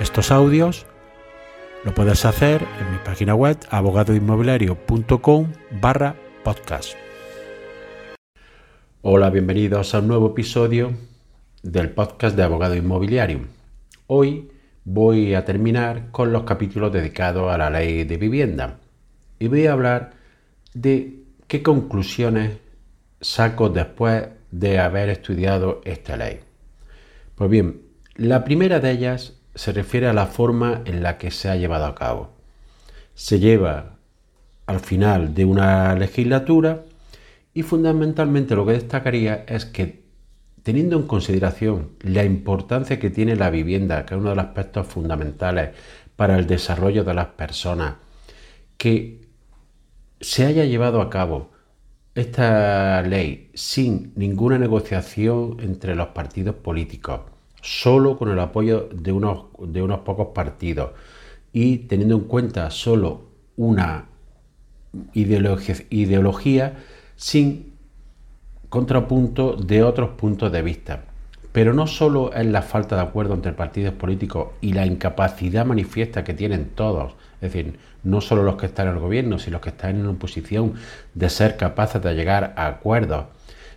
estos audios, lo puedes hacer en mi página web abogadoinmobiliario.com barra podcast. Hola, bienvenidos a un nuevo episodio del podcast de Abogado Inmobiliario. Hoy voy a terminar con los capítulos dedicados a la ley de vivienda y voy a hablar de qué conclusiones saco después de haber estudiado esta ley. Pues bien, la primera de ellas se refiere a la forma en la que se ha llevado a cabo. Se lleva al final de una legislatura y fundamentalmente lo que destacaría es que teniendo en consideración la importancia que tiene la vivienda, que es uno de los aspectos fundamentales para el desarrollo de las personas, que se haya llevado a cabo esta ley sin ninguna negociación entre los partidos políticos, solo con el apoyo de unos, de unos pocos partidos y teniendo en cuenta solo una ideología, sin contrapunto de otros puntos de vista. Pero no solo es la falta de acuerdo entre partidos políticos y la incapacidad manifiesta que tienen todos, es decir, no solo los que están en el gobierno, sino los que están en una posición de ser capaces de llegar a acuerdos,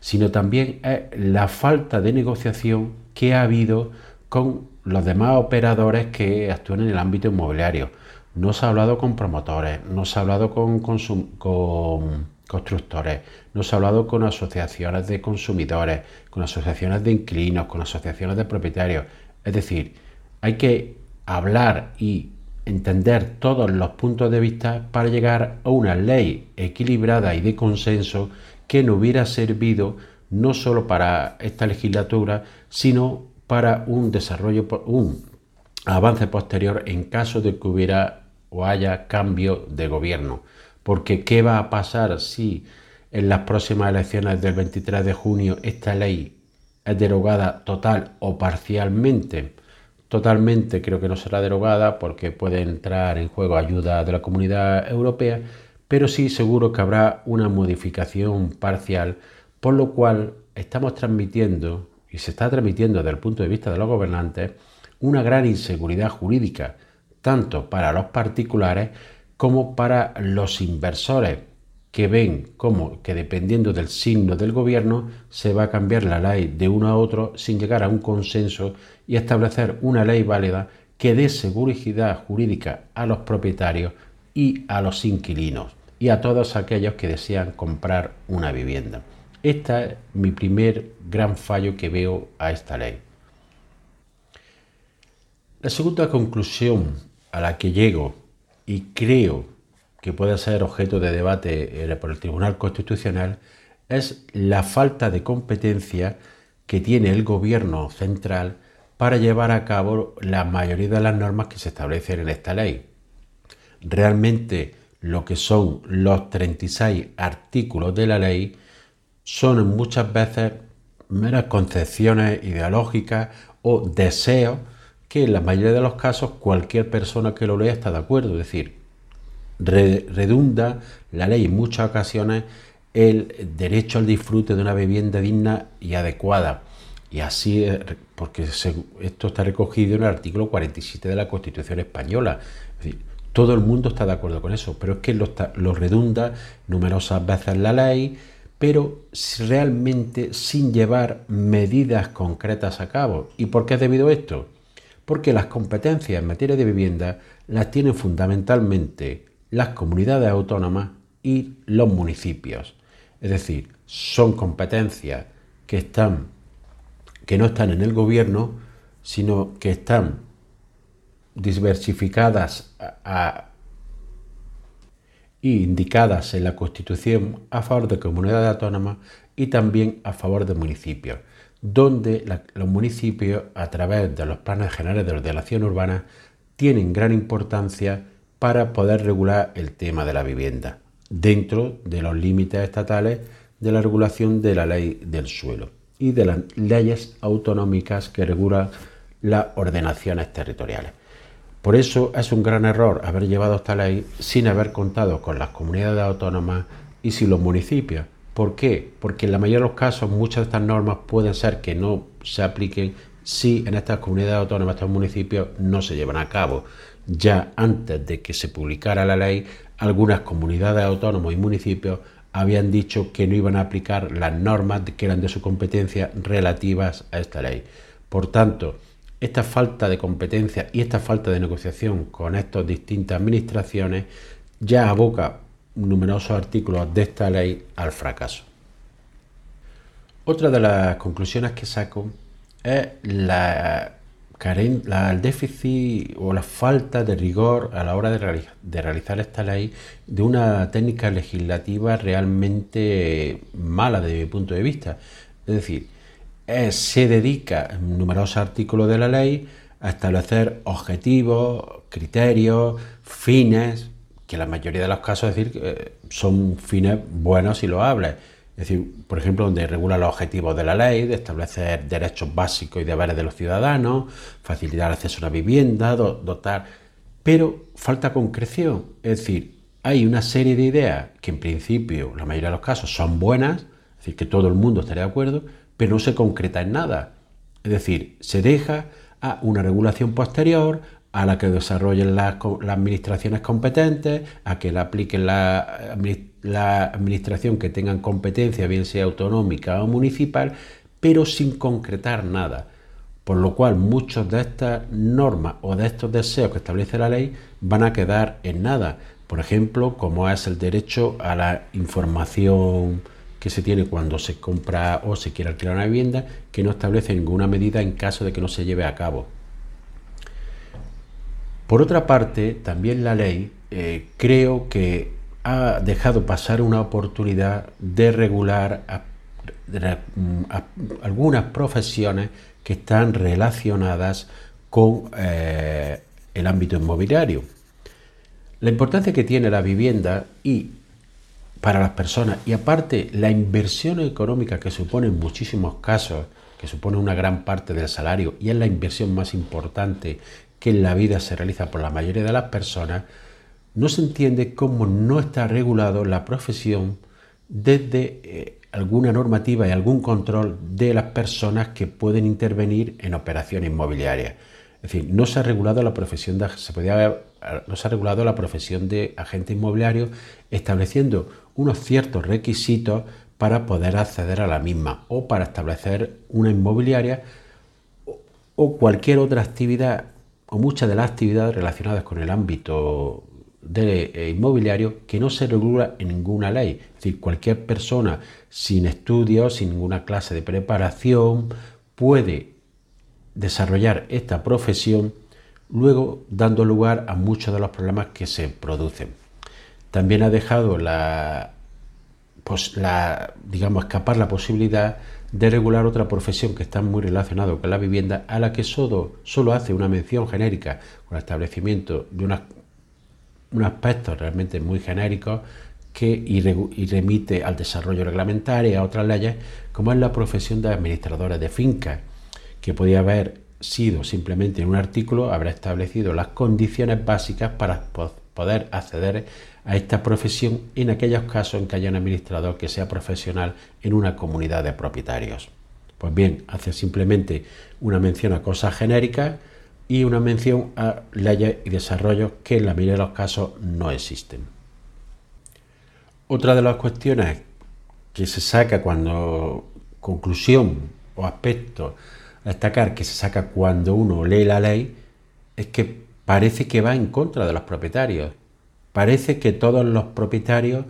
sino también es la falta de negociación que ha habido con los demás operadores que actúan en el ámbito inmobiliario. No se ha hablado con promotores, no se ha hablado con, constructores, no se ha hablado con asociaciones de consumidores, con asociaciones de inquilinos, con asociaciones de propietarios. Es decir, hay que hablar y entender todos los puntos de vista para llegar a una ley equilibrada y de consenso que no hubiera servido no solo para esta legislatura, sino para un desarrollo, un avance posterior en caso de que hubiera o haya cambio de gobierno. Porque ¿qué va a pasar si en las próximas elecciones del 23 de junio esta ley es derogada total o parcialmente? Totalmente creo que no será derogada porque puede entrar en juego ayuda de la comunidad europea, pero sí seguro que habrá una modificación parcial por lo cual estamos transmitiendo, y se está transmitiendo desde el punto de vista de los gobernantes, una gran inseguridad jurídica, tanto para los particulares como para los inversores, que ven como que dependiendo del signo del gobierno se va a cambiar la ley de uno a otro sin llegar a un consenso y establecer una ley válida que dé seguridad jurídica a los propietarios y a los inquilinos y a todos aquellos que desean comprar una vivienda. Este es mi primer gran fallo que veo a esta ley. La segunda conclusión a la que llego y creo que puede ser objeto de debate eh, por el Tribunal Constitucional es la falta de competencia que tiene el gobierno central para llevar a cabo la mayoría de las normas que se establecen en esta ley. Realmente lo que son los 36 artículos de la ley son muchas veces meras concepciones ideológicas o deseos que en la mayoría de los casos cualquier persona que lo lea está de acuerdo. Es decir, redunda la ley en muchas ocasiones el derecho al disfrute de una vivienda digna y adecuada. Y así, porque esto está recogido en el artículo 47 de la Constitución española. Es decir, todo el mundo está de acuerdo con eso, pero es que lo, lo redunda numerosas veces la ley, pero realmente sin llevar medidas concretas a cabo. ¿Y por qué es debido a esto? Porque las competencias en materia de vivienda las tienen fundamentalmente las comunidades autónomas y los municipios. Es decir, son competencias que están que no están en el gobierno, sino que están diversificadas a, indicadas en la Constitución a favor de comunidades autónomas y también a favor de municipios. donde los municipios, a través de los planes generales de ordenación urbana, tienen gran importancia para poder regular el tema de la vivienda, dentro de los límites estatales de la regulación de la ley del suelo y de las leyes autonómicas que regulan las ordenaciones territoriales. Por eso es un gran error haber llevado esta ley sin haber contado con las comunidades autónomas y sin los municipios. ¿Por qué? Porque en la mayoría de los casos muchas de estas normas pueden ser que no se apliquen si en estas comunidades autónomas, estos municipios, no se llevan a cabo. Ya antes de que se publicara la ley, algunas comunidades autónomas y municipios habían dicho que no iban a aplicar las normas que eran de su competencia relativas a esta ley. Por tanto, esta falta de competencia y esta falta de negociación con estas distintas administraciones ya aboca numerosos artículos de esta ley al fracaso. Otra de las conclusiones que saco es la, el déficit o la falta de rigor a la hora de, de, realizar esta ley de una técnica legislativa realmente mala desde mi punto de vista. Es decir, se dedica en numerosos artículos de la ley a establecer objetivos, criterios, fines, que en la mayoría de los casos decir, eh, son fines buenos y loables. Es decir, por ejemplo, donde regula los objetivos de la ley, de establecer derechos básicos y deberes de los ciudadanos, facilitar acceso a una vivienda, dotar. Pero falta concreción. Es decir, hay una serie de ideas que en principio, la mayoría de los casos, son buenas, es decir, que todo el mundo estaría de acuerdo, pero no se concreta en nada. Es decir, se deja a una regulación posterior, a la que desarrollen las, administraciones competentes, a que la apliquen la, la administración que tengan competencia, bien sea autonómica o municipal, pero sin concretar nada. Por lo cual muchas de estas normas o de estos deseos que establece la ley van a quedar en nada. Por ejemplo, como es el derecho a la información que se tiene cuando se compra o se quiere alquilar una vivienda que no establece ninguna medida en caso de que no se lleve a cabo. Por otra parte, también la ley eh, creo que ha dejado pasar una oportunidad de regular algunas profesiones que están relacionadas con eh, el ámbito inmobiliario. La importancia que tiene la vivienda y para las personas y aparte la inversión económica que supone en muchísimos casos, que supone una gran parte del salario y es la inversión más importante que en la vida se realiza por la mayoría de las personas, no se entiende cómo no está regulado la profesión desde eh, alguna normativa y algún control de las personas que pueden intervenir en operaciones inmobiliarias. Es decir, no se ha regulado la profesión se podía no se ha regulado la profesión de agente inmobiliario estableciendo unos ciertos requisitos para poder acceder a la misma o para establecer una inmobiliaria o cualquier otra actividad o muchas de las actividades relacionadas con el ámbito de, eh, inmobiliario que no se regula en ninguna ley. Es decir, cualquier persona sin estudios, sin ninguna clase de preparación, puede desarrollar esta profesión, luego dando lugar a muchos de los problemas que se producen. También ha dejado la, pues la, digamos, escapar la posibilidad de regular otra profesión que está muy relacionada con la vivienda, a la que solo, solo hace una mención genérica con el establecimiento de unas, un aspecto realmente muy genérico que remite al desarrollo reglamentario y a otras leyes, como es la profesión de administradores de fincas, que podía haber sido simplemente en un artículo, habrá establecido las condiciones básicas para poder acceder a esta profesión en aquellos casos en que haya un administrador que sea profesional en una comunidad de propietarios. Pues bien, hace simplemente una mención a cosas genéricas y una mención a leyes y desarrollos que en la mayoría de los casos no existen. Otra de las cuestiones que se saca cuando conclusión o aspecto a destacar que se saca cuando uno lee la ley es que parece que va en contra de los propietarios. Parece que todos los propietarios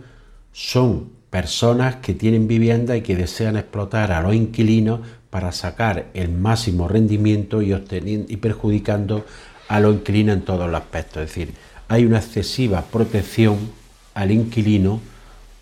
son personas que tienen vivienda y que desean explotar a los inquilinos para sacar el máximo rendimiento y, perjudicando a los inquilinos en todos los aspectos. Es decir, hay una excesiva protección al inquilino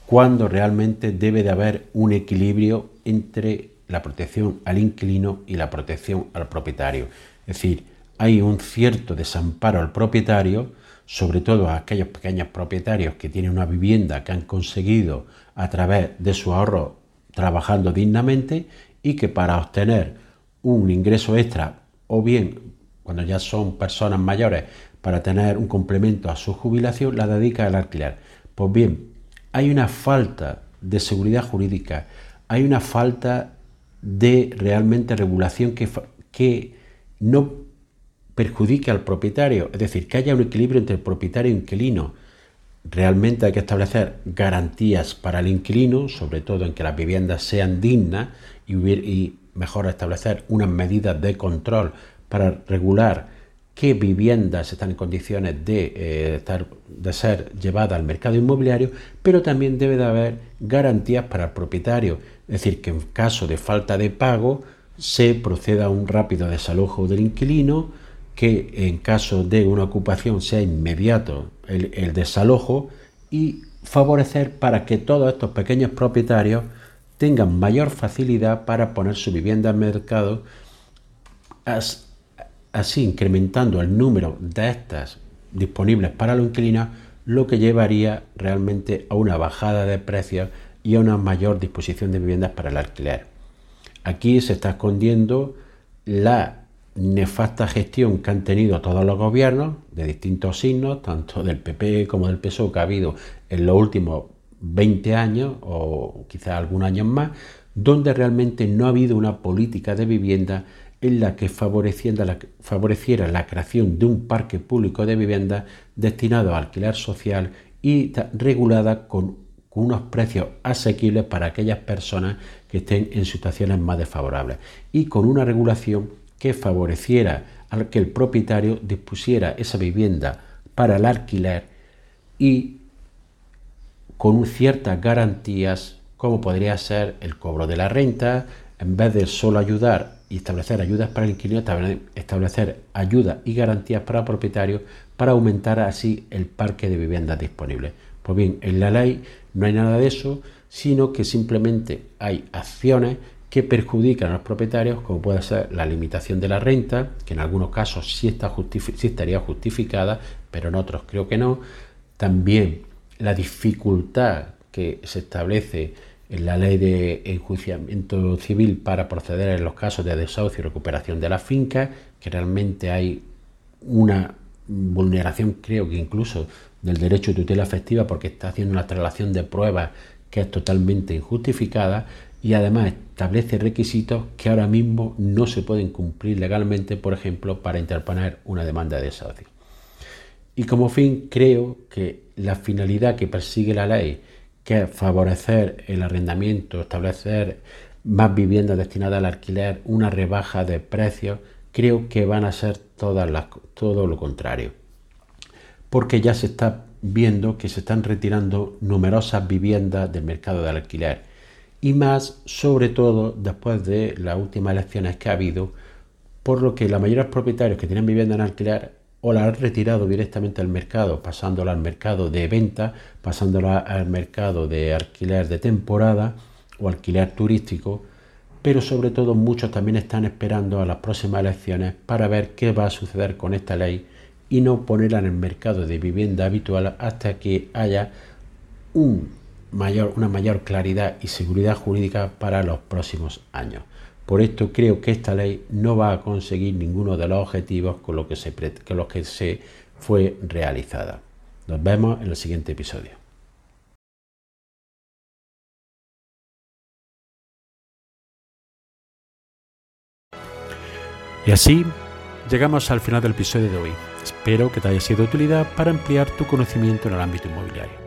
cuando realmente debe de haber un equilibrio entre la protección al inquilino y la protección al propietario. Es decir, hay un cierto desamparo al propietario, sobre todo a aquellos pequeños propietarios que tienen una vivienda que han conseguido a través de su ahorro trabajando dignamente y que para obtener un ingreso extra o bien cuando ya son personas mayores para tener un complemento a su jubilación la dedica al alquiler. Pues bien, hay una falta de seguridad jurídica, hay una falta de realmente regulación que, que no perjudique al propietario, es decir, que haya un equilibrio entre el propietario e inquilino. Realmente hay que establecer garantías para el inquilino, sobre todo en que las viviendas sean dignas y, mejor establecer unas medidas de control para regular qué viviendas están en condiciones de, eh, estar, de ser llevadas al mercado inmobiliario, pero también debe de haber garantías para el propietario, es decir, que en caso de falta de pago se proceda a un rápido desalojo del inquilino, que en caso de una ocupación sea inmediato el, desalojo y favorecer para que todos estos pequeños propietarios tengan mayor facilidad para poner su vivienda al mercado así incrementando el número de estas disponibles para los inquilinos, lo que llevaría realmente a una bajada de precios y a una mayor disposición de viviendas para el alquiler. Aquí se está escondiendo la nefasta gestión que han tenido todos los gobiernos de distintos signos, tanto del PP como del PSOE que ha habido en los últimos 20 años o quizás algún año más, donde realmente no ha habido una política de vivienda en la que favoreciera la, favoreciera la creación de un parque público de viviendas destinado a alquiler social y regulada con, unos precios asequibles para aquellas personas que estén en situaciones más desfavorables y con una regulación que favoreciera al que el propietario dispusiera esa vivienda para el alquiler y con ciertas garantías como podría ser el cobro de la renta, en vez de solo ayudar y establecer ayudas para el inquilino, establecer ayudas y garantías para el propietario para aumentar así el parque de viviendas disponibles. Pues bien, en la ley no hay nada de eso, sino que simplemente hay acciones que perjudican a los propietarios, como puede ser la limitación de la renta, que en algunos casos sí, está estaría justificada, pero en otros creo que no. También la dificultad que se establece en la ley de enjuiciamiento civil para proceder en los casos de desahucio y recuperación de la finca, que realmente hay una vulneración, creo que incluso del derecho de tutela efectiva, porque está haciendo una traslación de pruebas que es totalmente injustificada y además establece requisitos que ahora mismo no se pueden cumplir legalmente, por ejemplo, para interponer una demanda de desahucio. Y como fin, creo que la finalidad que persigue la ley que favorecer el arrendamiento, establecer más viviendas destinadas al alquiler, una rebaja de precios, creo que van a ser todo lo contrario. Porque ya se está viendo que se están retirando numerosas viviendas del mercado del alquiler. Y más, sobre todo, después de las últimas elecciones que ha habido, por lo que la mayoría de los propietarios que tienen vivienda en alquiler o la han retirado directamente al mercado, pasándola al mercado de venta, pasándola al mercado de alquiler de temporada o alquiler turístico, pero sobre todo muchos también están esperando a las próximas elecciones para ver qué va a suceder con esta ley y no ponerla en el mercado de vivienda habitual hasta que haya un mayor, una mayor claridad y seguridad jurídica para los próximos años. Por esto creo que esta ley no va a conseguir ninguno de los objetivos con los que se, con que se fue realizada. Nos vemos en el siguiente episodio. Y así llegamos al final del episodio de hoy. Espero que te haya sido de utilidad para ampliar tu conocimiento en el ámbito inmobiliario.